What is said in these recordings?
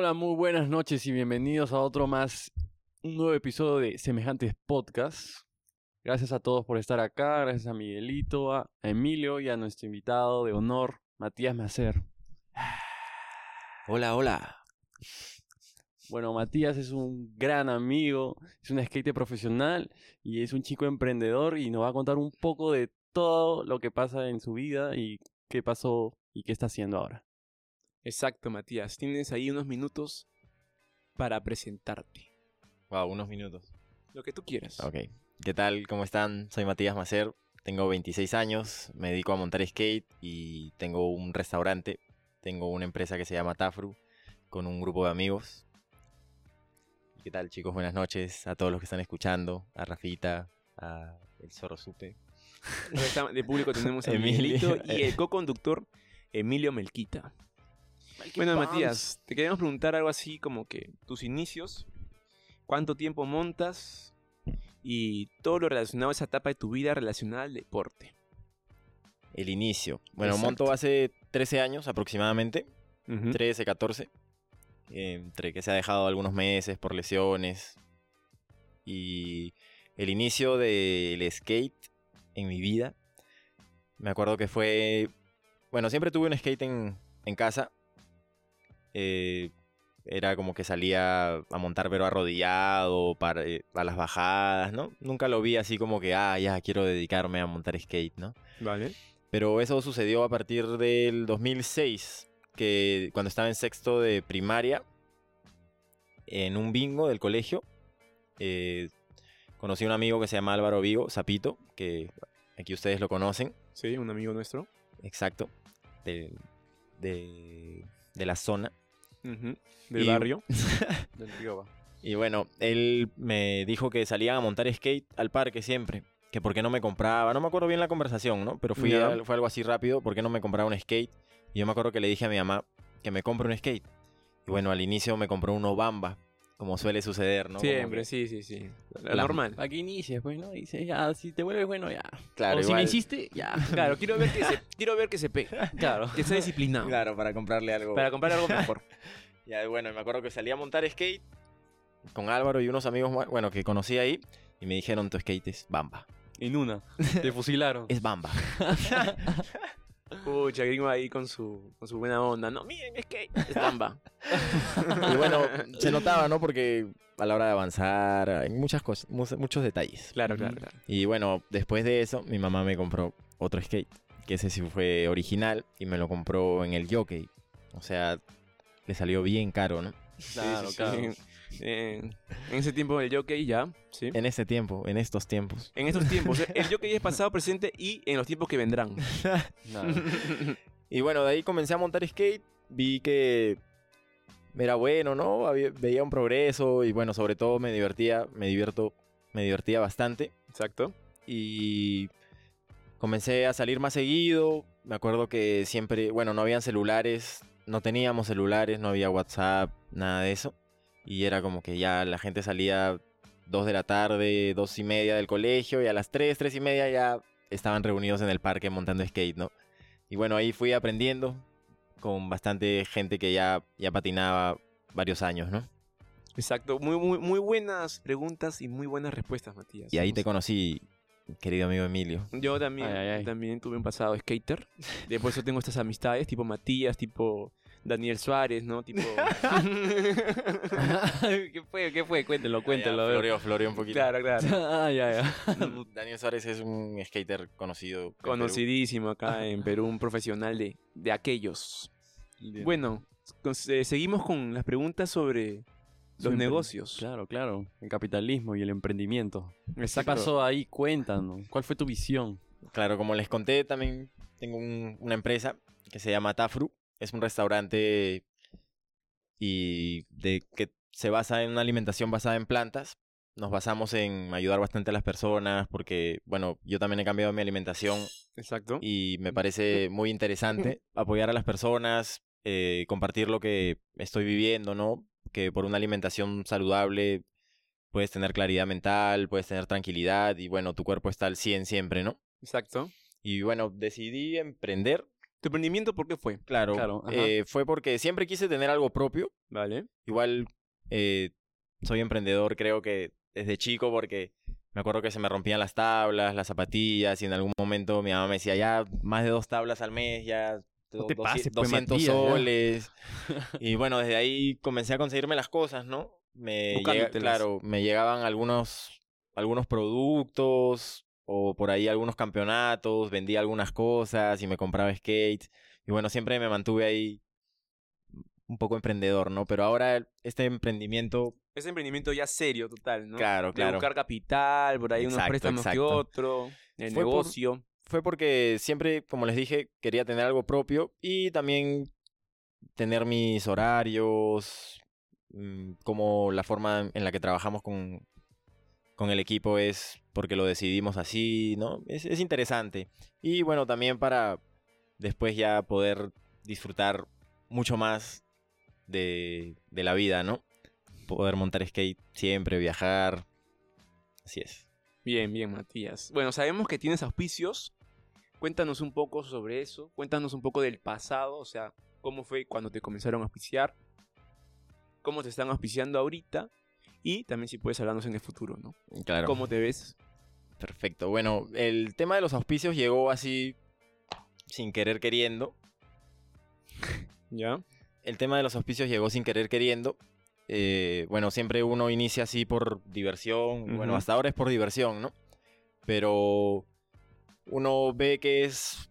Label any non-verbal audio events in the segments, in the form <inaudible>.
Hola, muy buenas noches y bienvenidos a otro más, un nuevo episodio de Semejantes Podcast. Gracias a todos por estar acá, gracias a Miguelito, a Emilio y a nuestro invitado de honor, Matías Macer. <sighs> Hola, hola. Bueno, Matías es un gran amigo, es un skate profesional y es un chico emprendedor y nos va a contar un poco de todo lo que pasa en su vida y qué pasó y qué está haciendo ahora. Exacto, Matías. Tienes ahí unos minutos para presentarte. Wow, unos minutos. Lo que tú quieras. Ok. ¿Qué tal? ¿Cómo están? Soy Matías Macer. Tengo 26 años, me dedico a montar skate y tengo un restaurante. Tengo una empresa que se llama Tafru con un grupo de amigos. ¿Qué tal, chicos? Buenas noches a todos los que están escuchando, a Rafita, a El Zorro Supe. De público tenemos a. <laughs> Miguelito y el co-conductor Emilio Melquita. Bueno, Matías, te queríamos preguntar algo así como que tus inicios, cuánto tiempo montas y todo lo relacionado a esa etapa de tu vida relacionada al deporte. El inicio. Bueno, Exacto. monto hace 13 años aproximadamente, Ujú. 13, 14. eh, entre que se ha dejado algunos meses por lesiones. Y el inicio del skate en mi vida. Me acuerdo que fue. Bueno, siempre tuve un skate en, en casa. Eh, era como que salía a montar pero arrodillado para, eh, a las bajadas, ¿no? Nunca lo vi así como que, ah, ya quiero dedicarme a montar skate, ¿no? Vale. Pero eso sucedió a partir del 2006, que cuando estaba en sexto de primaria, en un bingo del colegio, eh, conocí a un amigo que se llama Álvaro Vigo, Zapito, que aquí ustedes lo conocen, Sí, un amigo nuestro. exacto, de, de- de la zona. Del Y- barrio. <laughs> Del Río va. Y bueno, él me dijo que salía a montar skate al parque siempre. Que por qué no me compraba. No me acuerdo bien la conversación, ¿no? Pero fui Ya. a- fue algo así rápido. ¿Por qué no me compraba un skate? Y yo me acuerdo que le dije a mi mamá que me compre un skate. Y bueno, al inicio me compró uno Bamba. Como suele suceder, ¿no? Siempre, que- sí, sí, sí. La La- normal. Para que inicies, pues, ¿no? Dices, ya, si te vuelves bueno, ya. Claro, o si igual- me hiciste, ya. <laughs> Claro, quiero ver que se, quiero ver que se pegue. Claro. Que sea disciplinado. Claro, para comprarle algo. Para comprar algo mejor. <laughs> Ya, bueno, me acuerdo que salí a montar skate con Álvaro y unos amigos, más- bueno, que conocí ahí. Y me dijeron, tu skate es Bamba. En una. <laughs> Te fusilaron. Es Bamba. Pucha, gringo ahí con su, con su buena onda. No, miren, es que es Bamba. <laughs> Y bueno, se notaba, ¿no? Porque a la hora de avanzar, hay muchas cosas, mu- muchos detalles. Claro, claro, claro. Y bueno, después de eso, mi mamá me compró otro skate, que ese sí fue original y me lo compró en el jockey. O sea, le salió bien caro, ¿no? Claro, Sí, sí, claro. sí. Eh, en ese tiempo del jockey ya, ¿sí? En ese tiempo, en estos tiempos. En estos tiempos. El <laughs> jockey es pasado, presente y en los tiempos que vendrán. <laughs> Y bueno, de ahí comencé a montar skate, vi que era bueno, ¿no? Había- veía un progreso y bueno, sobre todo me divertía, me divierto, me divertía bastante. Exacto. y comencé a salir más seguido. Me acuerdo que siempre, bueno, no habían celulares, no teníamos celulares, no había WhatsApp, nada de eso. Y era como que ya la gente salía dos de la tarde, dos y media del colegio y a las tres, tres y media ya estaban reunidos en el parque montando skate, ¿no? Y bueno, ahí fui aprendiendo con bastante gente que ya, ya patinaba varios años, ¿no? Exacto. Muy, muy, muy buenas preguntas y muy buenas respuestas, Matías. Y ahí te conocí, querido amigo Emilio. Yo también, Ay, ay, ay. también tuve un pasado skater. Después yo tengo estas amistades, tipo Matías, tipo Daniel Suárez, ¿no? Tipo. <laughs> <laughs> ¿Qué fue? ¿Qué fue? Cuéntelo, cuéntelo. a ver. Floreó, floreó un poquito. claro, claro. <laughs> ah, ya, ya. Daniel Suárez es un skater conocido. Conocidísimo acá en Perú, un profesional de, de aquellos. Bueno, con- eh, seguimos con las preguntas sobre los negocios. Claro, claro. El capitalismo y el emprendimiento. ¿Qué Exacto. pasó ahí? Cuéntanos. ¿Cuál fue tu visión? Claro, como les conté, también tengo un- una empresa que se llama Tafru. Es un restaurante y de que se basa en una alimentación basada en plantas. Nos basamos en ayudar bastante a las personas porque, bueno, yo también he cambiado mi alimentación Exacto. y me parece muy <laughs> interesante apoyar a las personas, eh, compartir lo que estoy viviendo, ¿no? Que por una alimentación saludable puedes tener claridad mental, puedes tener tranquilidad y bueno, tu cuerpo está al 100 siempre, ¿no? Exacto. Y bueno, decidí emprender ¿Tu emprendimiento por qué fue? Claro, eh, fue porque siempre quise tener algo propio. Vale. Igual eh, soy emprendedor, creo que desde chico, porque me acuerdo que se me rompían las tablas, las zapatillas, y en algún momento mi mamá me decía, ya más de dos tablas al mes, ya No te pases, 200 pues, Matías, ya". soles. <laughs> y bueno, desde ahí comencé a conseguirme las cosas, ¿no? Me llega- claro, me llegaban algunos, algunos productos o por ahí algunos campeonatos, vendía algunas cosas y me compraba skates. Y bueno, siempre me mantuve ahí un poco emprendedor, ¿no? Pero ahora este emprendimiento, Ese emprendimiento ya serio, total, ¿no? claro, De claro. buscar capital, por ahí unos Exacto, préstamos que otro, el Fue por- negocio. Fue porque siempre, como les dije, quería tener algo propio y también tener mis horarios, mm, como la forma en la que trabajamos con, con el equipo es porque lo decidimos así, ¿no? Es, es interesante. Y bueno, también para después ya poder disfrutar mucho más de, de la vida, ¿no? Poder montar skate siempre, viajar. Así es. Bien, bien, Matías. Bueno, sabemos que tienes auspicios. Cuéntanos un poco sobre eso. Cuéntanos un poco del pasado, o sea, cómo fue cuando te comenzaron a auspiciar, cómo te están auspiciando ahorita y también si puedes hablarnos en el futuro, ¿no? Claro. ¿Cómo te ves? Perfecto. Bueno, el tema de los auspicios llegó así sin querer queriendo. <laughs> ¿Ya? El tema de los auspicios llegó sin querer queriendo. Eh, bueno, siempre uno inicia así por diversión. Bueno, hasta ahora es por diversión, ¿no? Pero uno ve que es...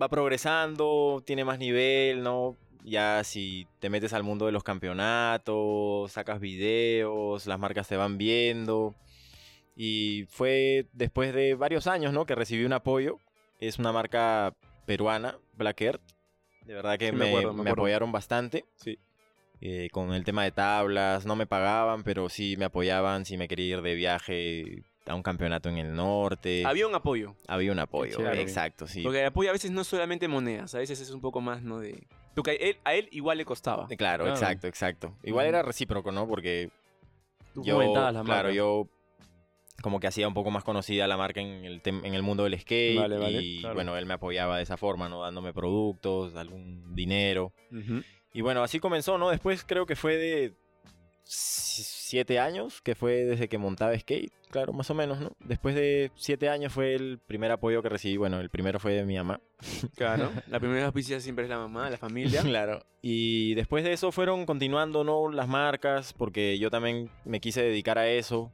Va progresando, tiene más nivel, ¿no? Ya si te metes al mundo de los campeonatos, sacas videos, las marcas te van viendo. Y fue después de varios años, ¿no? Que recibí un apoyo. Es una marca peruana, Black Earth. De verdad que Sí, me me, acuerdo, me me acuerdo. apoyaron bastante. Sí. Eh, con el tema de tablas, no me pagaban, pero sí me apoyaban si me quería ir de viaje a un campeonato en el norte. Había un apoyo. Había un apoyo, exacto, sí. Porque el apoyo a veces no es solamente monedas, a veces es un poco más, ¿no? De... Porque a él, a él igual le costaba. Eh, Claro, Claro. exacto, exacto. Igual Ujú. era recíproco, ¿no? Porque Tú yo, la claro, marca. yo como que hacía un poco más conocida la marca en el, en el mundo del skate Vale, vale, y claro. bueno, él me apoyaba de esa forma, ¿no? Dándome productos, algún dinero. Y bueno, así comenzó, ¿no? Después creo que fue de siete años, que fue desde que montaba skate, claro, más o menos, ¿no? Después de siete años fue el primer apoyo que recibí, bueno, el primero fue de mi mamá. <laughs> Claro. La primera auspicia siempre es la mamá, la familia. <laughs> Claro. Y después de eso fueron continuando, ¿no? Las marcas, porque yo también me quise dedicar a eso.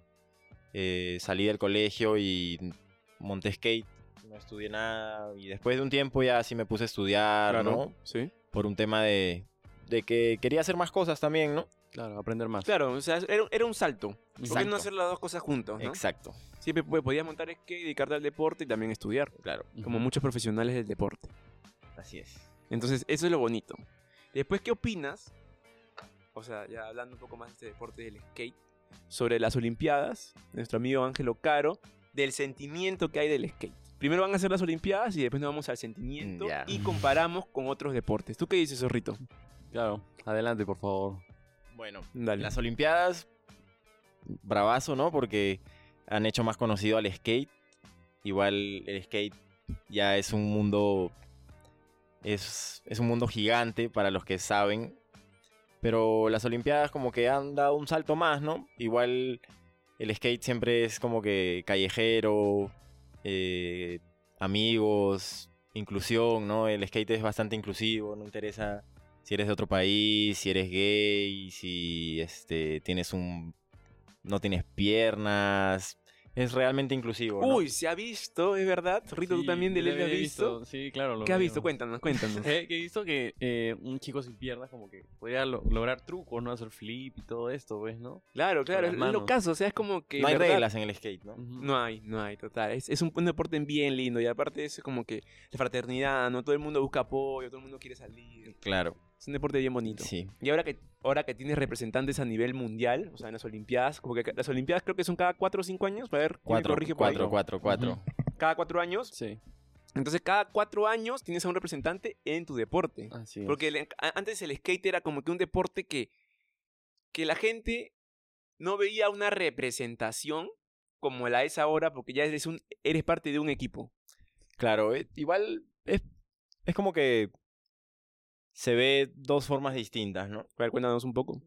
Eh, salí del colegio y monté skate. No estudié nada. Y después de un tiempo ya sí me puse a estudiar, Claro. ¿no? Sí. Por un tema de, de que quería hacer más cosas también, ¿no? Claro, aprender más. Claro, o sea, era, era un salto. ¿Por qué Exacto. no hacer las dos cosas juntos, no? Exacto. Siempre pues, podías montar skate, dedicarte al deporte y también estudiar. Claro. Como muchos profesionales del deporte. Así es. Entonces, eso es lo bonito. Después, ¿qué opinas? O sea, ya hablando un poco más de este deporte del skate, sobre las Olimpiadas, nuestro amigo Ángelo Caro, del sentimiento que hay del skate. Primero van a ser las Olimpiadas y después nos vamos al sentimiento y comparamos con otros deportes. ¿Tú qué dices, Zorrito? Claro, adelante, por favor. Bueno, Dale. las Olimpiadas, bravazo, ¿no? Porque han hecho más conocido al skate. Igual el skate ya es un mundo. Es, es un mundo gigante para los que saben. Pero las Olimpiadas como que han dado un salto más, ¿no? Igual el skate siempre es como que callejero, eh, amigos, inclusión, ¿no? El skate es bastante inclusivo, no interesa si eres de otro país, si eres gay, si este tienes un no tienes piernas, es realmente inclusivo, ¿no? Uy, se ha visto, es verdad. Zorrito, tú también de ley has visto. Sí, claro. lo ¿Qué has visto? Cuéntanos, cuéntanos. <laughs> Eh, que he visto que eh, un chico sin piernas como que podía lo- lograr trucos, ¿no? Hacer flip y todo esto, ¿ves, no? claro, claro, es lo caso. O sea, es como que. no hay ¿verdad? reglas en el skate, ¿no? No hay, no hay, total. Es, es un, un deporte bien lindo y aparte es como que la fraternidad, ¿no? Todo el mundo busca apoyo, todo el mundo quiere salir. Claro, Es un deporte bien bonito. sí. Y ahora que, ahora que tienes representantes a nivel mundial, o sea, en las Olimpiadas, como que las Olimpiadas creo que son cada cuatro o cinco años, a ver, ¿quién me Cuatro, corrige por ahí? cuatro, cuatro, cuatro. Cada cuatro años. Sí, Entonces, cada cuatro años tienes a un representante en tu deporte. así es. Porque el- antes el skate era como que un deporte que, que la gente no veía una representación como la es ahora, porque ya eres, un, eres parte de un equipo. Claro, eh, igual es es como que se ve dos formas distintas, ¿no? A ver, cuéntanos un poco.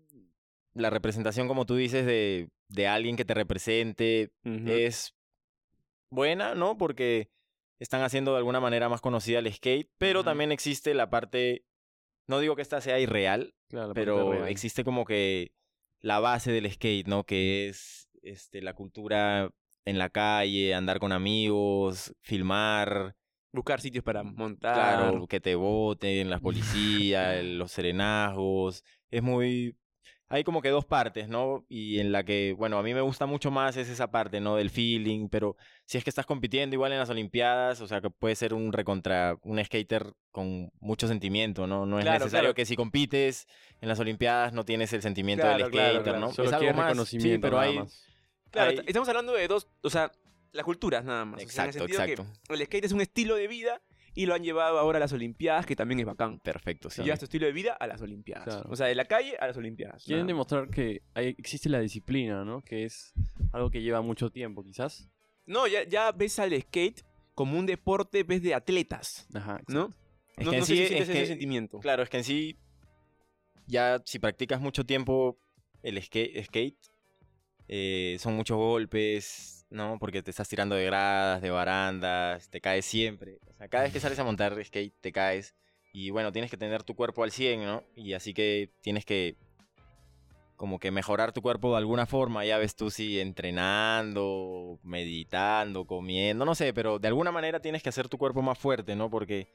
La representación, como tú dices, de, de alguien que te represente es buena, ¿no? Porque están haciendo de alguna manera más conocida el skate, pero también existe la parte, no digo que esta sea irreal, Claro, pero real. existe como que la base del skate, ¿no? Que es este, la cultura en la calle, andar con amigos, filmar, Buscar sitios para montar. claro, que te voten, las policías, <laughs> los serenazgos. Es muy... Hay como que dos partes, ¿no? Y en la que, bueno, a mí me gusta mucho más es esa parte, ¿no? Del feeling, pero si es que estás compitiendo igual en las Olimpiadas, o sea, que puede ser un recontra, un skater con mucho sentimiento, ¿no? No es Claro, necesario claro. que si compites en las Olimpiadas no tienes el sentimiento Claro, del skater, claro. ¿no? Solo es algo más, sí, pero nada hay... más. Claro, hay- est- estamos hablando de dos, o sea, las culturas nada más. O sea, en el Exacto, sentido exacto. que el skate es un estilo de vida y lo han llevado ahora a las Olimpiadas, que también es bacán. Perfecto, sí. Llevas tu estilo de vida a las Olimpiadas. Claro. O sea, de la calle a las Olimpiadas. Quieren nada demostrar que hay- existe la disciplina, ¿no? Que es algo que lleva mucho tiempo, quizás. No, ya, ya ves al skate como un deporte, ves de atletas, Ajá. ¿no? Es no, que en no sé sí- si es sientes ese que- sentimiento. Claro, es que en sí, ya si practicas mucho tiempo el skate, skate eh, son muchos golpes, ¿no? Porque te estás tirando de gradas, de barandas, te caes siempre. O sea, cada vez que sales a montar skate te caes. Y bueno, tienes que tener tu cuerpo al 100, ¿no? Y así que tienes que como que mejorar tu cuerpo de alguna forma. Ya ves tú si entrenando, meditando, comiendo, no sé, pero de alguna manera tienes que hacer tu cuerpo más fuerte, ¿no? Porque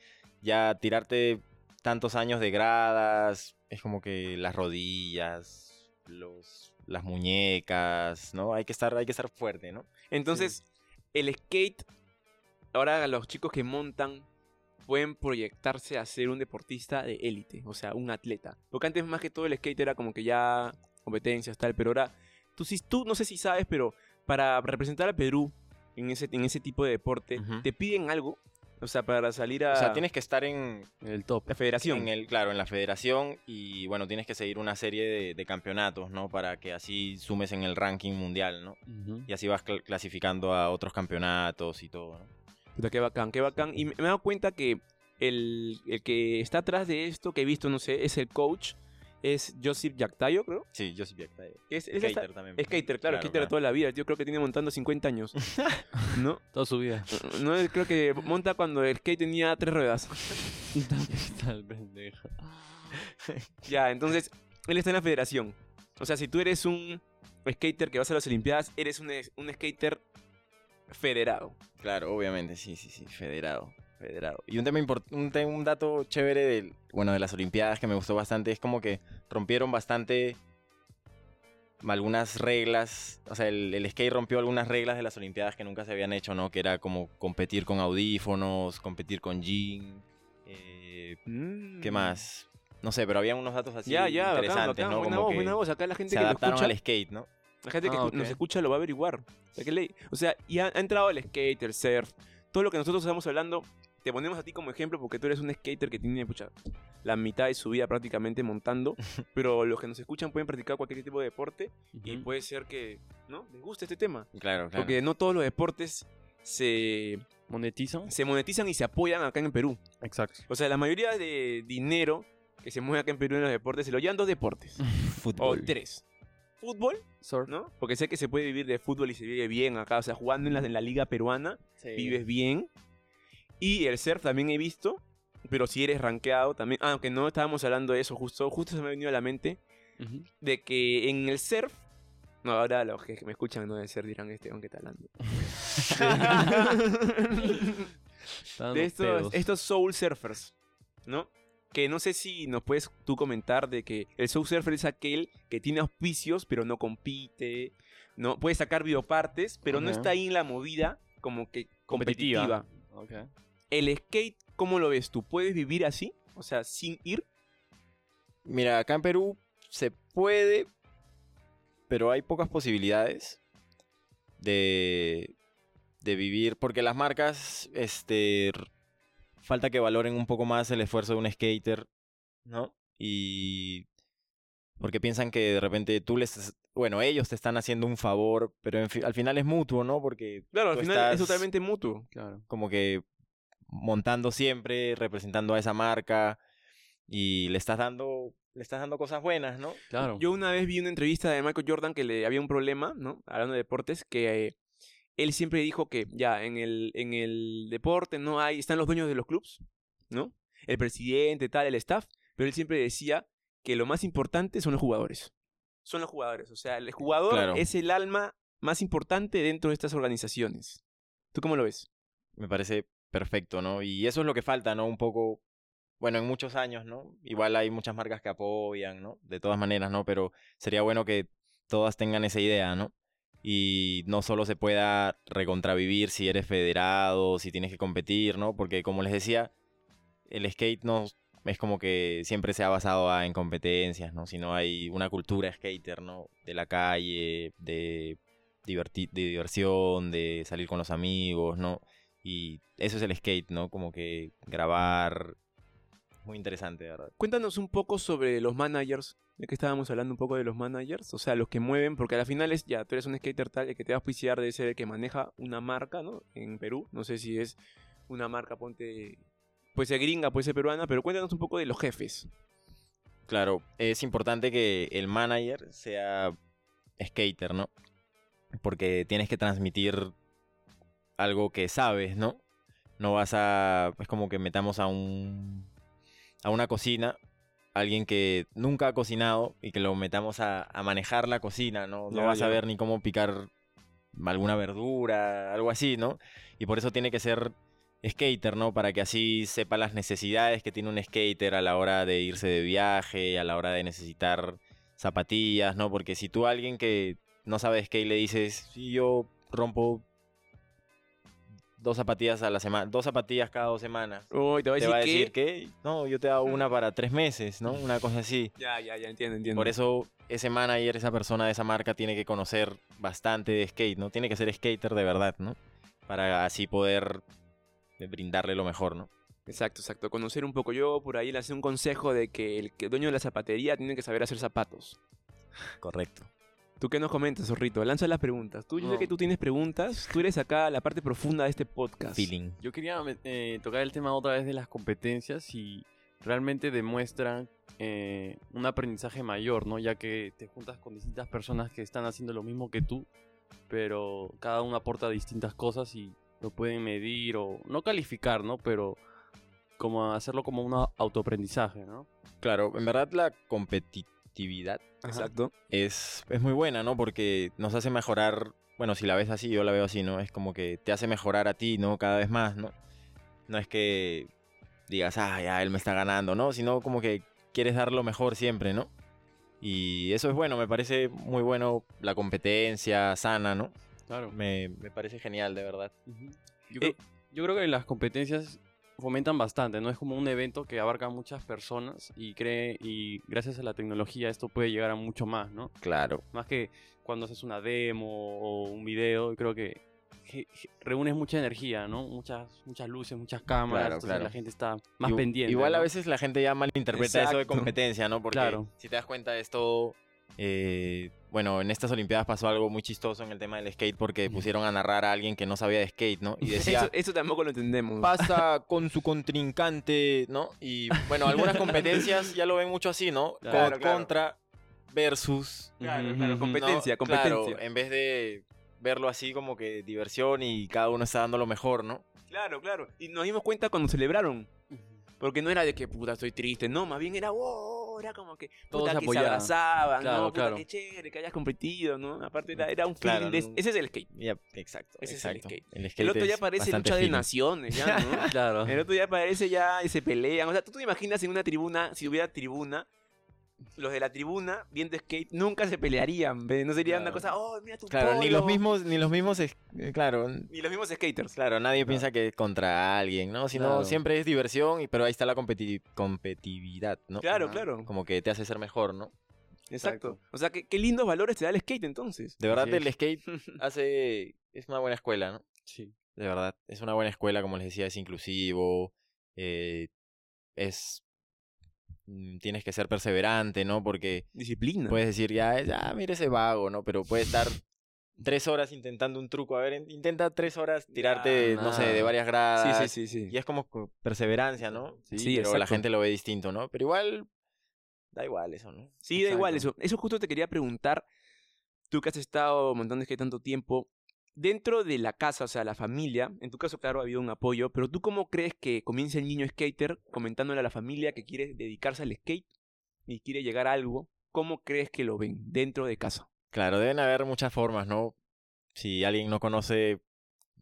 ya tirarte tantos años de gradas, es como que las rodillas, los, las muñecas, ¿no? Hay que estar, hay que estar fuerte, ¿no? Entonces, el skate, ahora los chicos que montan pueden proyectarse a ser un deportista de élite, o sea, un atleta. Porque antes más que todo el skate era como que ya competencias, tal, pero ahora, tú, sí, tú no sé si sabes, pero para representar a Perú en ese, en ese tipo de deporte, te piden algo, o sea, para salir a O sea, tienes que estar en, El top. la federación. en el, claro, en la federación y bueno, tienes que seguir una serie de, de campeonatos, ¿no? Para que así sumes en el ranking mundial, ¿no? Y así vas cl- clasificando a otros campeonatos y todo, ¿no? Puta, qué bacán, qué bacán. Y me me he dado cuenta que el, el que está atrás de esto, que he visto, no sé, es el coach, es Joseph Yactayo, creo. Sí, yo sí vi acá. Que Es, es esta- Skater también. Skater, claro, skater de toda la vida. Yo creo que tiene montando 50 años. <laughs> ¿No? Toda su vida. No, creo que monta cuando el skate tenía tres ruedas. <laughs> Tal pendejo. <laughs> Ya, entonces, él está en la federación. O sea, si tú eres un skater que vas a las Olimpiadas, eres un, es- un skater federado. Claro, obviamente, sí, sí, sí, federado, federado. Y un tema un, te- un dato chévere del, bueno, de las Olimpiadas que me gustó bastante es como que rompieron bastante algunas reglas, o sea, el, el skate rompió algunas reglas de las Olimpiadas que nunca se habían hecho, ¿no? Que era como competir con audífonos, competir con jean, eh, ¿qué más? No sé, pero había unos datos así Mm. Ya, ya, interesantes, bacán. ¿no? Buena Como voz, que buena voz. Acá la gente se que lo adaptaron escucha, al skate, ¿no? la gente que Ah, nos escucha lo va a averiguar. O sea, que le- o sea, y ha, ha entrado el skate, el surf, todo lo que nosotros estamos hablando, te ponemos a ti como ejemplo porque tú eres un skater que tiene pucha, la mitad de su vida prácticamente montando, <laughs> pero los que nos escuchan pueden practicar cualquier tipo de deporte y Ujú. puede ser que, ¿no? Les guste este tema. Claro, claro. Porque no todos los deportes se, ¿Monetizan? se monetizan y se apoyan acá en Perú. Exacto. O sea, la mayoría de dinero que se mueve acá en Perú en los deportes se lo llevan dos deportes. <laughs> o Fútbol. tres. Fútbol, Surf. ¿no? Porque sé que se puede vivir de fútbol y se vive bien acá. O sea, jugando en la, en la liga peruana, vives bien. Y el surf también he visto. Pero si eres rankeado también. Ah, aunque no estábamos hablando de eso justo. Justo se me ha venido a la mente. De que en el surf. No, ahora los que me escuchan no del surf dirán este aunque está hablando. <laughs> <laughs> De estos, estos soul surfers, ¿no? Que no sé si nos puedes tú comentar de que el soul surfer es aquel que tiene auspicios pero no compite, no puede sacar videopartes, pero no está ahí en la movida como que competitiva. Ok. El skate, ¿cómo lo ves tú? ¿Puedes vivir así? O sea, sin ir. Mira, acá en Perú se puede, pero hay pocas posibilidades de, de vivir, porque las marcas, este, falta que valoren un poco más el esfuerzo de un skater, ¿no? Y porque piensan que de repente tú les, es- bueno, ellos te están haciendo un favor, pero en fi- al final es mutuo, ¿no? Porque Claro, al final es totalmente mutuo. Claro. como que montando siempre, representando a esa marca y le estás dando le estás dando cosas buenas, ¿no? Claro. Yo una vez vi una entrevista de Michael Jordan que le había un problema, ¿no? Hablando de deportes, que eh, él siempre dijo que ya en el, en el deporte no hay, están los dueños de los clubs, ¿no? El presidente, tal, el staff, pero él siempre decía que lo más importante son los jugadores. Son los jugadores, o sea, el jugador Claro. es el alma más importante dentro de estas organizaciones. ¿Tú cómo lo ves? Me parece perfecto, ¿no? Y eso es lo que falta, ¿no? Un poco, bueno, en muchos años, ¿no? Igual hay muchas marcas que apoyan, ¿no? De todas maneras, ¿no? Pero sería bueno que todas tengan esa idea, ¿no? Y no solo se pueda recontravivir si eres federado, si tienes que competir, ¿no? Porque como les decía, el skate no es como que siempre se ha basado en competencias, ¿no? Sino hay una cultura skater, ¿no? De la calle, de, de diversión, de salir con los amigos, ¿no? Y eso es el skate, ¿no? Como que grabar. Muy interesante, de verdad. Cuéntanos un poco sobre los managers, ya que estábamos hablando un poco de los managers, o sea, los que mueven, porque al final es, ya, tú eres un skater tal, el que te va a auspiciar debe ser el que maneja una marca, ¿no? En Perú, no sé si es una marca, ponte, puede ser gringa, puede ser peruana, pero cuéntanos un poco de los jefes. Claro, es importante que el manager sea skater, ¿no? Porque tienes que transmitir algo que sabes, ¿no? No vas a. Es como que metamos a un. a una cocina. Alguien que nunca ha cocinado y que lo metamos a, a manejar la cocina, ¿no? No Ya, va a saber ni cómo picar alguna verdura, algo así, ¿no? Y por eso tiene que ser skater, ¿no? Para que así sepa las necesidades que tiene un skater a la hora de irse de viaje, a la hora de necesitar zapatillas, ¿no? Porque si tú a alguien que no sabe skate le dices, sí, yo rompo dos zapatillas a la semana, dos zapatillas cada dos semanas. Uy, te a Te decir, va a decir que, no, yo te hago una para tres meses, ¿no? Una cosa así. Ya, ya, ya, entiendo, entiendo. Por eso ese manager, esa persona de esa marca tiene que conocer bastante de skate, ¿no? Tiene que ser skater de verdad, ¿no? Para así poder eh, brindarle lo mejor, ¿no? Exacto, exacto. Conocer un poco yo, por ahí le hace un consejo de que el dueño de la zapatería tiene que saber hacer zapatos. Correcto. ¿Tú qué nos comentas, Zorrito? Lanza las preguntas. Tú, yo sé que tú tienes preguntas. Tú eres acá la parte profunda de este podcast. Feeling. Yo quería eh, tocar el tema otra vez de las competencias y realmente demuestran eh, un aprendizaje mayor, ¿no? Ya que te juntas con distintas personas que están haciendo lo mismo que tú, pero cada uno aporta distintas cosas y lo pueden medir o no calificar, ¿no? Pero como hacerlo como un autoaprendizaje, ¿no? Claro, en verdad la competitividad Exacto. es, es muy buena, ¿no? Porque nos hace mejorar, bueno, si la ves así, yo la veo así, ¿no? Es como que te hace mejorar a ti, ¿no? Cada vez más, ¿no? No es que digas, ah, ya, él me está ganando, ¿no? Sino como que quieres dar lo mejor siempre, ¿no? Y eso es bueno, me parece muy bueno la competencia sana, ¿no? Claro. Me, me parece genial, de verdad. Yo, creo, yo creo que las competencias fomentan bastante, ¿no? Es como un evento que abarca a muchas personas y cree y gracias a la tecnología esto puede llegar a mucho más, ¿no? Claro. Más que cuando haces una demo o un video, creo que reúnes mucha energía, ¿no? Muchas muchas luces, muchas cámaras, Claro, entonces claro. la gente está más pendiente. Igual a veces la gente ya malinterpreta eso de Exacto. competencia, ¿no? Porque Claro. si te das cuenta es todo... eh, bueno, en estas Olimpiadas pasó algo muy chistoso en el tema del skate porque pusieron a narrar a alguien que no sabía de skate, ¿no? Y decía, Eso, eso tampoco lo entendemos. pasa <laughs> con su contrincante, ¿no? Y bueno, algunas <laughs> competencias ya lo ven mucho así, ¿no? Claro, Co- claro. Contra versus. Claro, claro, competencia, ¿no? competencia. Claro, en vez de verlo así como que diversión y cada uno está dando lo mejor, ¿no? Claro, claro. Y nos dimos cuenta cuando celebraron. Porque no era de que puta estoy triste, no, más bien era wow, era como que Todos puta que se abrazaban, Claro, no, puta claro. que chévere que hayas competido, ¿no? Aparte era, era un Claro, de- ese es el skate. Ya, exacto, Ese es el exacto. skate. El, El skate otro ya parece lucha de feeling. naciones, ya, ¿no? <laughs> Claro. El otro ya parece ya y se pelean. O sea, tú te imaginas en una tribuna, si hubiera tribuna, los de la tribuna viendo skate nunca se pelearían, ¿ve? No sería una cosa, oh, mira tu Claro, ni polo". los mismos, ni los mismos, es- eh, claro, Ni los mismos skaters. claro, nadie piensa que es contra alguien, ¿no? Sino Claro. siempre es diversión, y, pero ahí está la competi- competitividad, ¿no? Claro, claro. Como que te hace ser mejor, ¿no? Exacto. O sea, ¿qué, qué lindos valores te da el skate entonces. De verdad el skate <laughs> hace, es una buena escuela, ¿no? Sí. De verdad, es una buena escuela, como les decía, es inclusivo, eh, es... mm, Tienes que ser perseverante, ¿no? Porque Disciplina. puedes decir, ya, ya, mira ese vago, ¿no? Pero puede estar tres horas intentando un truco. A ver, in- intenta tres horas tirarte, no sé, de varias gradas. Sí, sí, sí, sí. Y es como co- perseverancia, ¿no? Sí, Sí, pero la gente lo ve distinto, ¿no? Pero igual, da igual eso, ¿no? Sí, da igual eso. Eso justo te quería preguntar, tú que has estado montando skate tanto tiempo, dentro de la casa, o sea, la familia, en tu caso, claro, ha habido un apoyo, pero tú cómo crees que comienza el niño skater comentándole a la familia que quiere dedicarse al skate y quiere llegar a algo? ¿Cómo crees que lo ven dentro de casa? Claro, deben haber muchas formas, ¿no? Si alguien no conoce,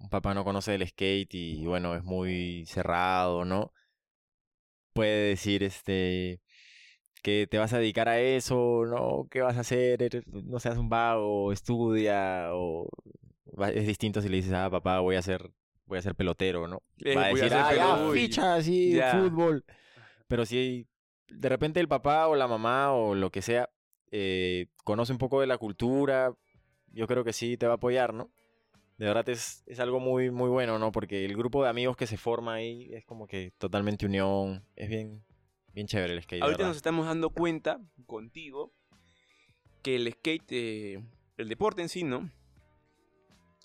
un papá no conoce el skate y bueno, es muy cerrado, ¿no? Puede decir, este, que te vas a dedicar a eso, ¿no? ¿Qué vas a hacer? No seas un vago, estudia, o es distinto si le dices, ah, papá, voy a ser, voy a ser pelotero, ¿no? Eh, Va a a decir, ser ah, ya, pelotero". ficha, así, fútbol. Pero si de repente el papá o la mamá o lo que sea eh, conoce un poco de la cultura, yo creo que sí te va a apoyar, ¿no? De verdad es, es algo muy, muy bueno, ¿no? Porque el grupo de amigos que se forma ahí es como que totalmente unión. Es bien, bien chévere el skate. Ahorita nos estamos dando cuenta contigo que el skate, eh, el deporte en sí, ¿no?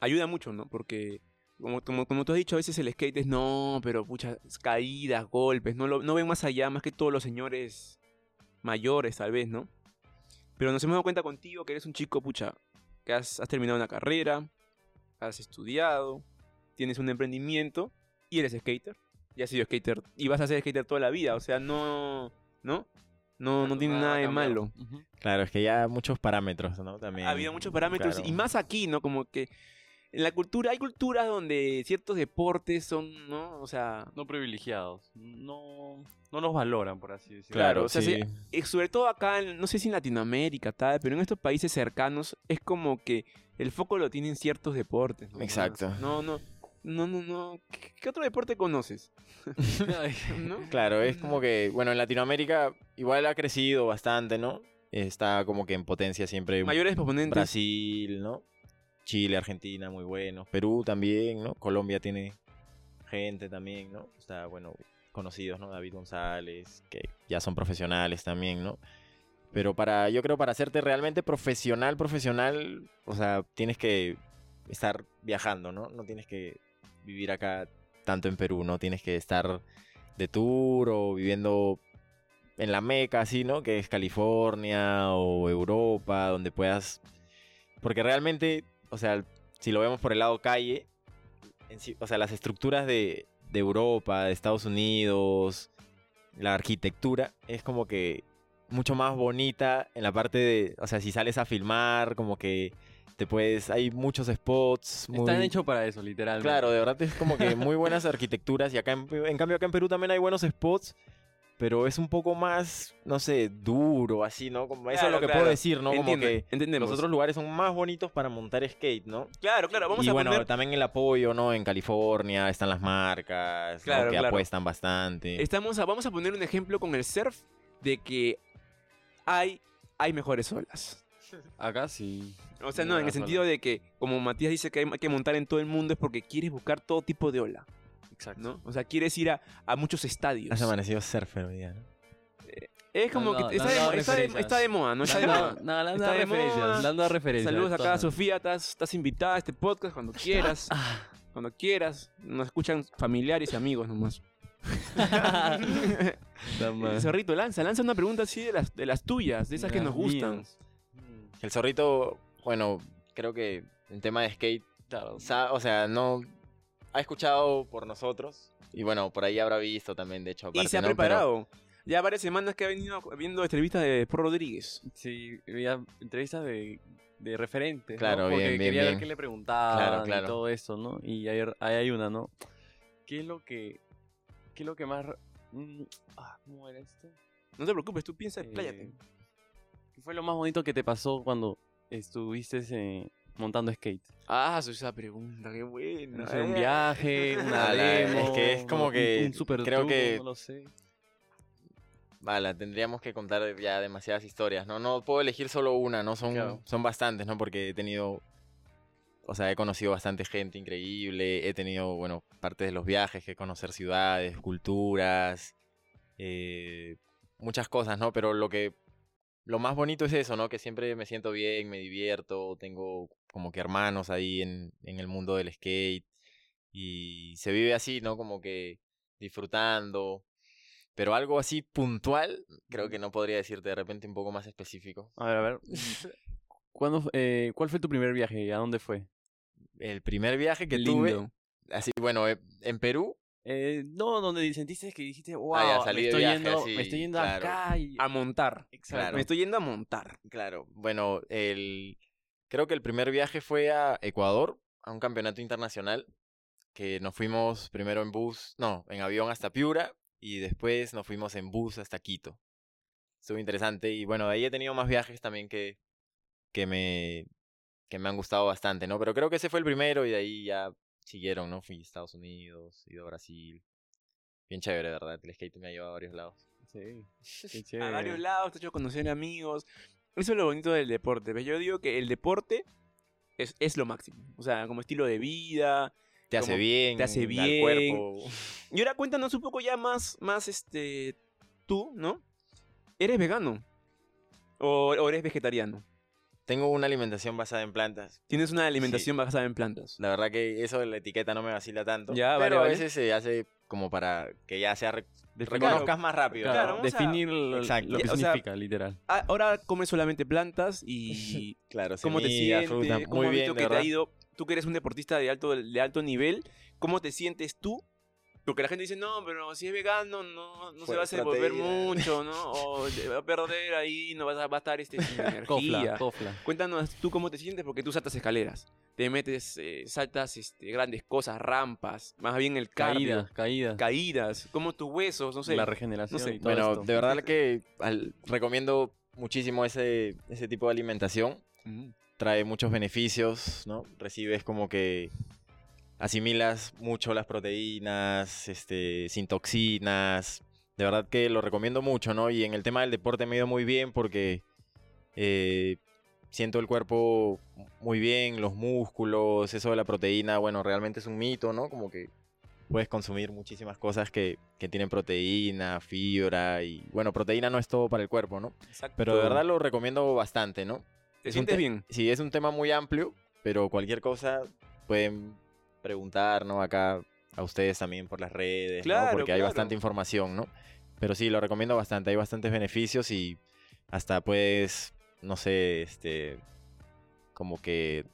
Ayuda mucho, ¿no? Porque, como, como, como tú has dicho, a veces el skate es no, pero pucha, caídas, golpes, no, lo, no ven más allá, más que todos los señores mayores, tal vez, ¿no? Pero nos hemos dado cuenta contigo que eres un chico, pucha, que has, has terminado una carrera, has estudiado, tienes un emprendimiento y eres skater. Y has sido skater y vas a ser skater toda la vida, o sea, no, ¿no? No, no tiene nada de malo. Claro, es que ya muchos parámetros, ¿no? También. Ha habido muchos parámetros claro. y más aquí, ¿no? Como que en la cultura, hay culturas donde ciertos deportes son, ¿no? O sea, No privilegiados. No, no los valoran, por así decirlo. Claro, o sea, sí. sí, eh, sobre todo acá, en- no sé si en Latinoamérica, tal, pero en estos países cercanos es como que el foco lo tienen ciertos deportes. ¿no? Exacto. No, no, no, no, no. ¿Qué, qué otro deporte conoces? <laughs> Claro, es como que, bueno, en Latinoamérica igual ha crecido bastante, ¿no? Está como que en potencia siempre Mayores exponentes. Brasil, ¿no? Chile, Argentina, muy buenos. Perú también, ¿no? Colombia tiene gente también, ¿no? Está, bueno, conocidos, ¿no? David González, que ya son profesionales también, ¿no? Pero para, yo creo, para hacerte realmente profesional, profesional, o sea, tienes que estar viajando, ¿no? No tienes que vivir acá tanto en Perú, ¿no? Tienes que estar de tour o viviendo en la meca, así, ¿no? Que es California o Europa, donde puedas... Porque realmente, o sea, si lo vemos por el lado calle, en sí- o sea, las estructuras de, de Europa, de Estados Unidos, la arquitectura, es como que mucho más bonita en la parte de, o sea, si sales a filmar, como que te puedes, hay muchos spots. Muy... Están hechos para eso, literalmente. Claro, de verdad es como que muy buenas <laughs> arquitecturas y acá en, en cambio acá en Perú también hay buenos spots, pero es un poco más, no sé, duro, así, ¿no? Como eso es lo que claro. puedo decir, ¿no? Entiendo, como que entendemos. los otros lugares son más bonitos para montar skate, ¿no? Claro, claro, vamos y a bueno, poner... también el apoyo, ¿no? En California están las marcas, ¿no? Claro, que claro. apuestan bastante. Estamos a- vamos a poner un ejemplo con el surf de que hay, hay mejores olas. Acá sí. O sea, no, en el sentido de que, como Matías dice que hay que montar en todo el mundo, es porque quieres buscar todo tipo de ola, Exacto. ¿no? O sea, quieres ir a, a muchos estadios. Has amanecido surfer hoy día, ¿no? Es como No, no, que está, no, de, no, está de- referencias. está de moda, ¿no? Está de No, moda. no, Está de referencias, moda. dando referencias. Saludos acá a. Sofía, estás, estás invitada a este podcast cuando <laughs> quieras. cuando quieras. Nos escuchan familiares y amigos nomás. <laughs> Mal. Zorrito, lanza, lanza una pregunta así de las, de las tuyas, de esas que nos gustan. mías. El zorrito, bueno, creo que en tema de skate, Claro. o sea, no ha escuchado por nosotros y bueno, por ahí habrá visto también, de hecho. Y aparte, se ha ¿no? Pero- preparado. Ya varias semanas que ha venido viendo entrevistas de Pro Rodríguez. Sí, había entrevistas de, de referentes. Claro, bien, Porque bien, quería bien. ver qué le preguntaban Claro, claro. y todo eso, ¿no? Y ahí, ahí hay una, ¿no? ¿Qué es lo que. ¿Qué es lo que más. mm, ah, ¿Cómo era esto? No te preocupes, tú piensa, Eh, expláyate. ¿Qué fue lo más bonito que te pasó cuando estuviste eh, montando skate? Ah, su- esa pregunta, qué buena. No sé, un Eh. viaje, una demo. es que es como un- que Un, super creo que- No lo sé. Vale, tendríamos que contar ya demasiadas historias, ¿no? No puedo elegir solo una, ¿no? Son, Claro. son bastantes, ¿no? Porque he tenido, o sea, he conocido bastante gente increíble, he tenido, bueno, parte de los viajes, que conocer ciudades, culturas, eh, muchas cosas, ¿no? Pero lo que, lo más bonito es eso, ¿no? Que siempre me siento bien, me divierto, tengo como que hermanos ahí en, en el mundo del skate. Y se vive así, ¿no? Como que disfrutando. Pero algo así puntual, creo que no podría decirte de repente un poco más específico. A ver, a ver. <laughs> ¿Cuándo, fu- eh, ¿Cuál fue tu primer viaje y a dónde fue? El primer viaje que Qué tuve, lindo. así, bueno, eh, en Perú, Eh, no, donde sentiste que dijiste, wow, Ah, ya, salí me, estoy viaje yendo, así, me estoy yendo claro. acá y... A montar. Exacto. claro. Me estoy yendo a montar. Claro, bueno, el creo que el primer viaje fue a Ecuador, a un campeonato internacional, que nos fuimos primero en bus, no, en avión hasta Piura y después nos fuimos en bus hasta Quito. Estuvo interesante y bueno, de ahí he tenido más viajes también que, que me que me han gustado bastante, ¿no? Pero creo que ese fue el primero y de ahí ya siguieron, ¿no? Fui a Estados Unidos, he ido a Brasil. Bien chévere, ¿verdad? El skate me ha llevado a varios lados. Sí, <laughs> qué A chévere. varios lados, te ha hecho conocer amigos. Eso es lo bonito del deporte. Yo digo que el deporte es, es lo máximo. O sea, como estilo de vida. Te hace bien, te hace al bien. cuerpo. Y ahora cuéntanos un poco ya más, más este, tú, ¿no? ¿Eres vegano? ¿O, o eres vegetariano? Tengo una alimentación basada en plantas. Tienes una alimentación basada en plantas. La verdad que eso de la etiqueta no me vacila tanto. Ya, vale, pero a vale. veces se hace como para que ya sea re- Definir- reconozcas más rápido. claro, a- definir lo, Exacto. lo que O sea, significa, literal. Ah, ahora comes solamente plantas y <laughs> Claro, cómo te sientes, fruta, cómo muy bien, que te ha ido, tú que eres un deportista de alto, de alto nivel, ¿cómo te sientes tú? Porque la gente dice, no, pero si es vegano no, no se va a hacer volver proteína". mucho, ¿no? <laughs> O te va a perder ahí, no vas a, va a estar este, sin <laughs> Cofla, energía. cofla. Cuéntanos tú cómo te sientes porque tú saltas escaleras, te metes, eh, saltas este, grandes cosas, rampas, más bien el cardio, Caídas, caídas. caídas, como tus huesos, no sé. la regeneración no sé. y todo Bueno, esto. de verdad que al- recomiendo muchísimo ese, ese tipo de alimentación. Mm. Trae muchos beneficios, ¿no? Recibes como que asimilas mucho las proteínas, este, sin toxinas. De verdad que lo recomiendo mucho, ¿no? Y en el tema del deporte me ha ido muy bien porque eh, siento el cuerpo muy bien, los músculos, eso de la proteína, bueno, realmente es un mito, ¿no? Como que puedes consumir muchísimas cosas que, que tienen proteína, fibra y, bueno, proteína no es todo para el cuerpo, ¿no? Exacto. Pero de verdad lo recomiendo bastante, ¿no? ¿Te es un sientes te- bien? Sí, es un tema muy amplio, pero cualquier cosa pueden preguntar, ¿no? Acá a ustedes también por las redes, ¿no? Claro, Porque hay bastante información, ¿no? Pero sí, lo recomiendo bastante, hay bastantes beneficios y hasta puedes, no sé, este, como que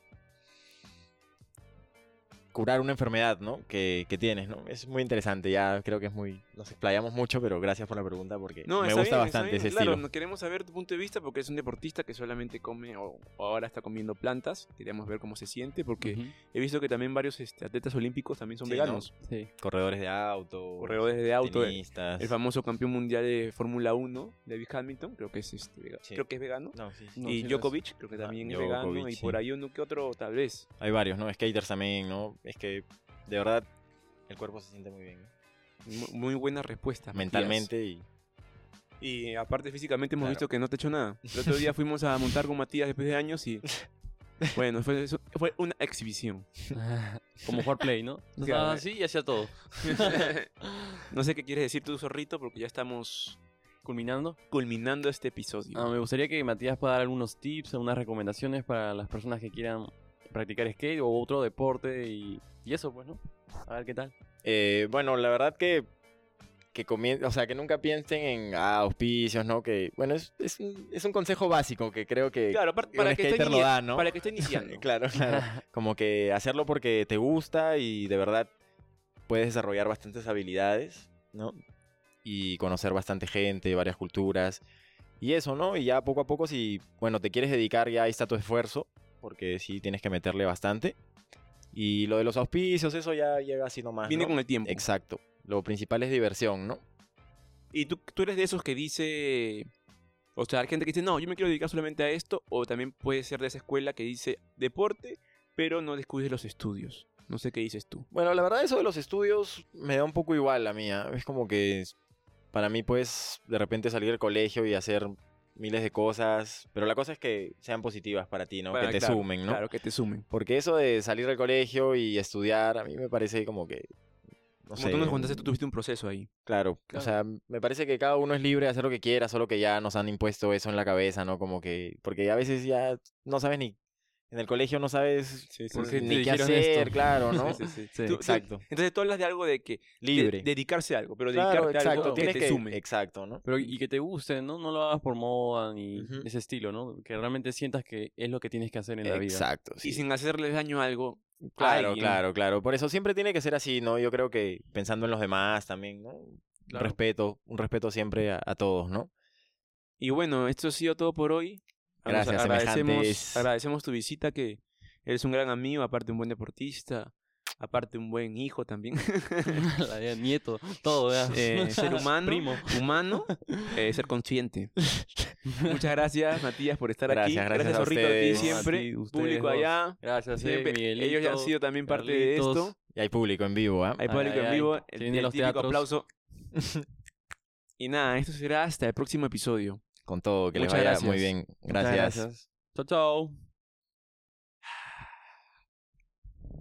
curar una enfermedad, ¿no? Que, que tienes, ¿no? Es muy interesante, ya creo que es muy, nos explayamos mucho, pero gracias por la pregunta porque No, me gusta bien, bastante ese claro, estilo. no queremos saber tu punto de vista porque es un deportista que solamente come o, o ahora está comiendo plantas. Queríamos ver cómo se siente porque he visto que también varios este, atletas olímpicos también son Sí, ¿no? veganos. Sí. Corredores de auto, Corredores de auto, el, tenistas. el famoso campeón mundial de Fórmula 1, David Hamilton, creo que es, este, vega- Sí. creo que es vegano. No, sí, sí. No, y es. Djokovic, creo que Ah, también es vegano. Djokovic, Y sí. por ahí uno que otro, tal vez. Hay varios, ¿no? Skaters también, ¿no? Es que, de verdad, el cuerpo se siente muy bien. Muy buena respuesta. Matías. Mentalmente y... Y aparte físicamente hemos Claro. visto que no te hecho nada. El otro día fuimos a montar con Matías después de años y... <laughs> Bueno, fue, fue una exhibición. <laughs> Como jugar play, ¿no? Claro. Estaba así y hacía todo. <laughs> no sé qué quieres decir tú, Zorrito, porque ya estamos Culminando. culminando este episodio. Ah, me gustaría que Matías pueda dar algunos tips, algunas recomendaciones para las personas que quieran practicar skate o otro deporte y, y eso, pues, ¿no? A ver qué tal. Eh, bueno, la verdad que... Que comien- o sea, que nunca piensen en ah, auspicios, ¿no? Que, bueno, es, es, un, es un consejo básico que creo que claro, para, un para que skater lo da, ¿no? para que esté iniciando. <laughs> claro, claro. <laughs> Como que hacerlo porque te gusta y de verdad puedes desarrollar bastantes habilidades, ¿no? Y conocer bastante gente, varias culturas. Y eso, ¿no? Y ya poco a poco, si, bueno, te quieres dedicar, ya ahí está tu esfuerzo, porque sí tienes que meterle bastante. Y lo de los auspicios, eso ya llega así nomás. Viene ¿no? con el tiempo. Exacto. Lo principal es diversión, ¿no? Y tú, tú eres de esos que dice... O sea, hay gente que dice, no, yo me quiero dedicar solamente a esto. O también puede ser de esa escuela que dice deporte, pero no descuides los estudios. No sé qué dices tú. Bueno, la verdad eso de los estudios me da un poco igual a mí. ¿ah? Es como que para mí puedes de repente salir del colegio y hacer miles de cosas, pero la cosa es que sean positivas para ti, ¿no? Que te claro, sumen, ¿no? Claro, que te sumen. Porque eso de salir del colegio y estudiar a mí me parece como que no Como sé, tú nos contaste, tú tuviste un proceso ahí. Claro, Claro. o sea, me parece que cada uno es libre de hacer lo que quiera, solo que ya nos han impuesto eso en la cabeza, ¿no? Como que porque a veces ya no sabes ni en el colegio no sabes Sí, sí, ¿Por sí, qué sí. te ni qué hacer, esto? claro, ¿no? <laughs> Sí, sí, sí. Sí. Tú- Exacto. entonces tú hablas de algo de que de- Libre. dedicarse a algo, pero Claro, dedicarte a exacto. algo que Tienes te que, sume. exacto, ¿no? Pero y que te guste, ¿no? No lo hagas por moda ni Ujú. ese estilo, ¿no? Que realmente sientas que es lo que tienes que hacer en la vida. Exacto. Y sin hacerles daño a algo. a Claro, alguien. claro, claro. Por eso siempre tiene que ser así, ¿no? Yo creo que pensando en los demás también, ¿no? Claro. respeto, un respeto siempre a, a todos, ¿no? Y bueno, esto ha sido todo por hoy. Gracias, agradecemos, agradecemos tu visita, que eres un gran amigo, aparte un buen deportista, aparte un buen hijo también. <laughs> La de nieto, todo. Eh, ser humano, Primo. humano, eh, ser consciente. Muchas gracias, Matías, por estar aquí. Gracias, gracias a Zorrito, a ti ustedes. siempre. A ti, ustedes Público dos. allá. Gracias, eh, siempre. Miguelito. Ellos ya han sido también parte de Carlitos. esto. Y hay público en vivo, ¿ah? Hay Ay, público ay, en ay. vivo. Se El, el los típico aplauso. <laughs> y nada, esto será hasta el próximo episodio. Con todo, que les Muchas vaya muy gracias. bien. Muchas gracias. gracias. Chao, chao.